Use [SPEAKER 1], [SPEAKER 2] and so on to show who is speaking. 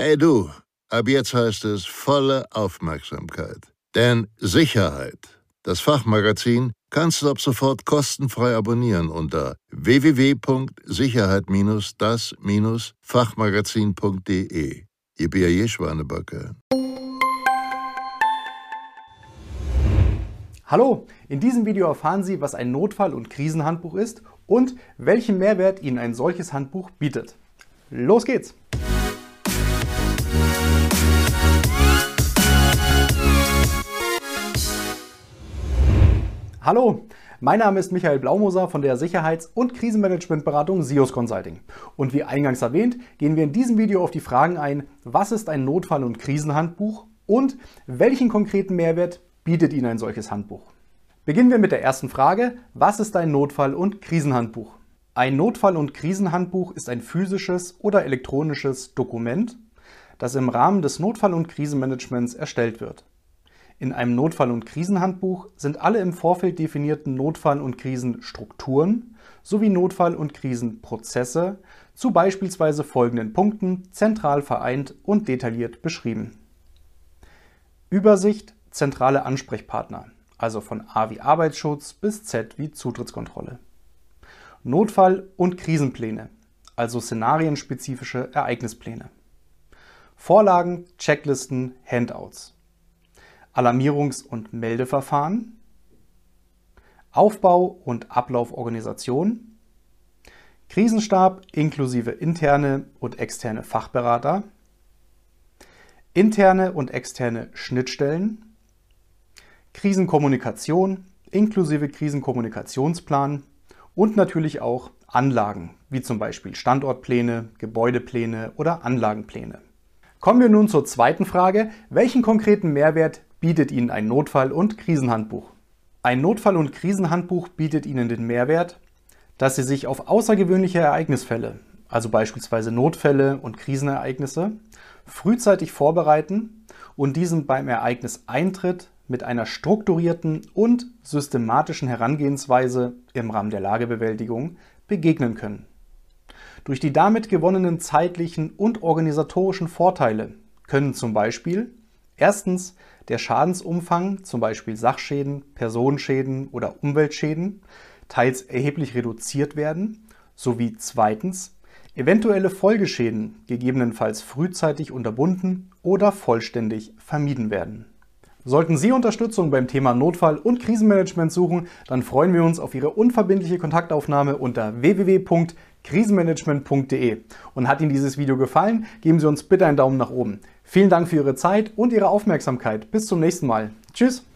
[SPEAKER 1] Hey du, ab jetzt heißt es volle Aufmerksamkeit. Denn Sicherheit, das Fachmagazin, kannst du ab sofort kostenfrei abonnieren unter www.sicherheit-das-fachmagazin.de. Ihr B.A.J. Schwanebacke.
[SPEAKER 2] Hallo, in diesem Video erfahren Sie, was ein Notfall- und Krisenhandbuch ist und welchen Mehrwert Ihnen ein solches Handbuch bietet. Los geht's! Hallo, mein Name ist Michael Blaumoser von der Sicherheits- und Krisenmanagementberatung SIOS Consulting. Und wie eingangs erwähnt, gehen wir in diesem Video auf die Fragen ein, was ist ein Notfall- und Krisenhandbuch und welchen konkreten Mehrwert bietet Ihnen ein solches Handbuch? Beginnen wir mit der ersten Frage, was ist ein Notfall- und Krisenhandbuch? Ein Notfall- und Krisenhandbuch ist ein physisches oder elektronisches Dokument, das im Rahmen des Notfall- und Krisenmanagements erstellt wird. In einem Notfall- und Krisenhandbuch sind alle im Vorfeld definierten Notfall- und Krisenstrukturen sowie Notfall- und Krisenprozesse zu beispielsweise folgenden Punkten zentral vereint und detailliert beschrieben. Übersicht, zentrale Ansprechpartner, also von A wie Arbeitsschutz bis Z wie Zutrittskontrolle. Notfall- und Krisenpläne, also szenarienspezifische Ereignispläne. Vorlagen, Checklisten, Handouts. Alarmierungs- und Meldeverfahren, Aufbau und Ablauforganisation, Krisenstab inklusive interne und externe Fachberater, interne und externe Schnittstellen, Krisenkommunikation inklusive Krisenkommunikationsplan und natürlich auch Anlagen, wie zum Beispiel Standortpläne, Gebäudepläne oder Anlagenpläne. Kommen wir nun zur zweiten Frage. Welchen konkreten Mehrwert bietet Ihnen ein Notfall- und Krisenhandbuch. Ein Notfall- und Krisenhandbuch bietet Ihnen den Mehrwert, dass Sie sich auf außergewöhnliche Ereignisfälle, also beispielsweise Notfälle und Krisenereignisse, frühzeitig vorbereiten und diesem beim Ereigniseintritt mit einer strukturierten und systematischen Herangehensweise im Rahmen der Lagebewältigung begegnen können. Durch die damit gewonnenen zeitlichen und organisatorischen Vorteile können zum Beispiel erstens der Schadensumfang, zum Beispiel Sachschäden, Personenschäden oder Umweltschäden, teils erheblich reduziert werden, sowie zweitens eventuelle Folgeschäden gegebenenfalls frühzeitig unterbunden oder vollständig vermieden werden. Sollten Sie Unterstützung beim Thema Notfall- und Krisenmanagement suchen, dann freuen wir uns auf Ihre unverbindliche Kontaktaufnahme unter www.krisenmanagement.de. Und hat Ihnen dieses Video gefallen, geben Sie uns bitte einen Daumen nach oben. Vielen Dank für Ihre Zeit und Ihre Aufmerksamkeit. Bis zum nächsten Mal. Tschüss.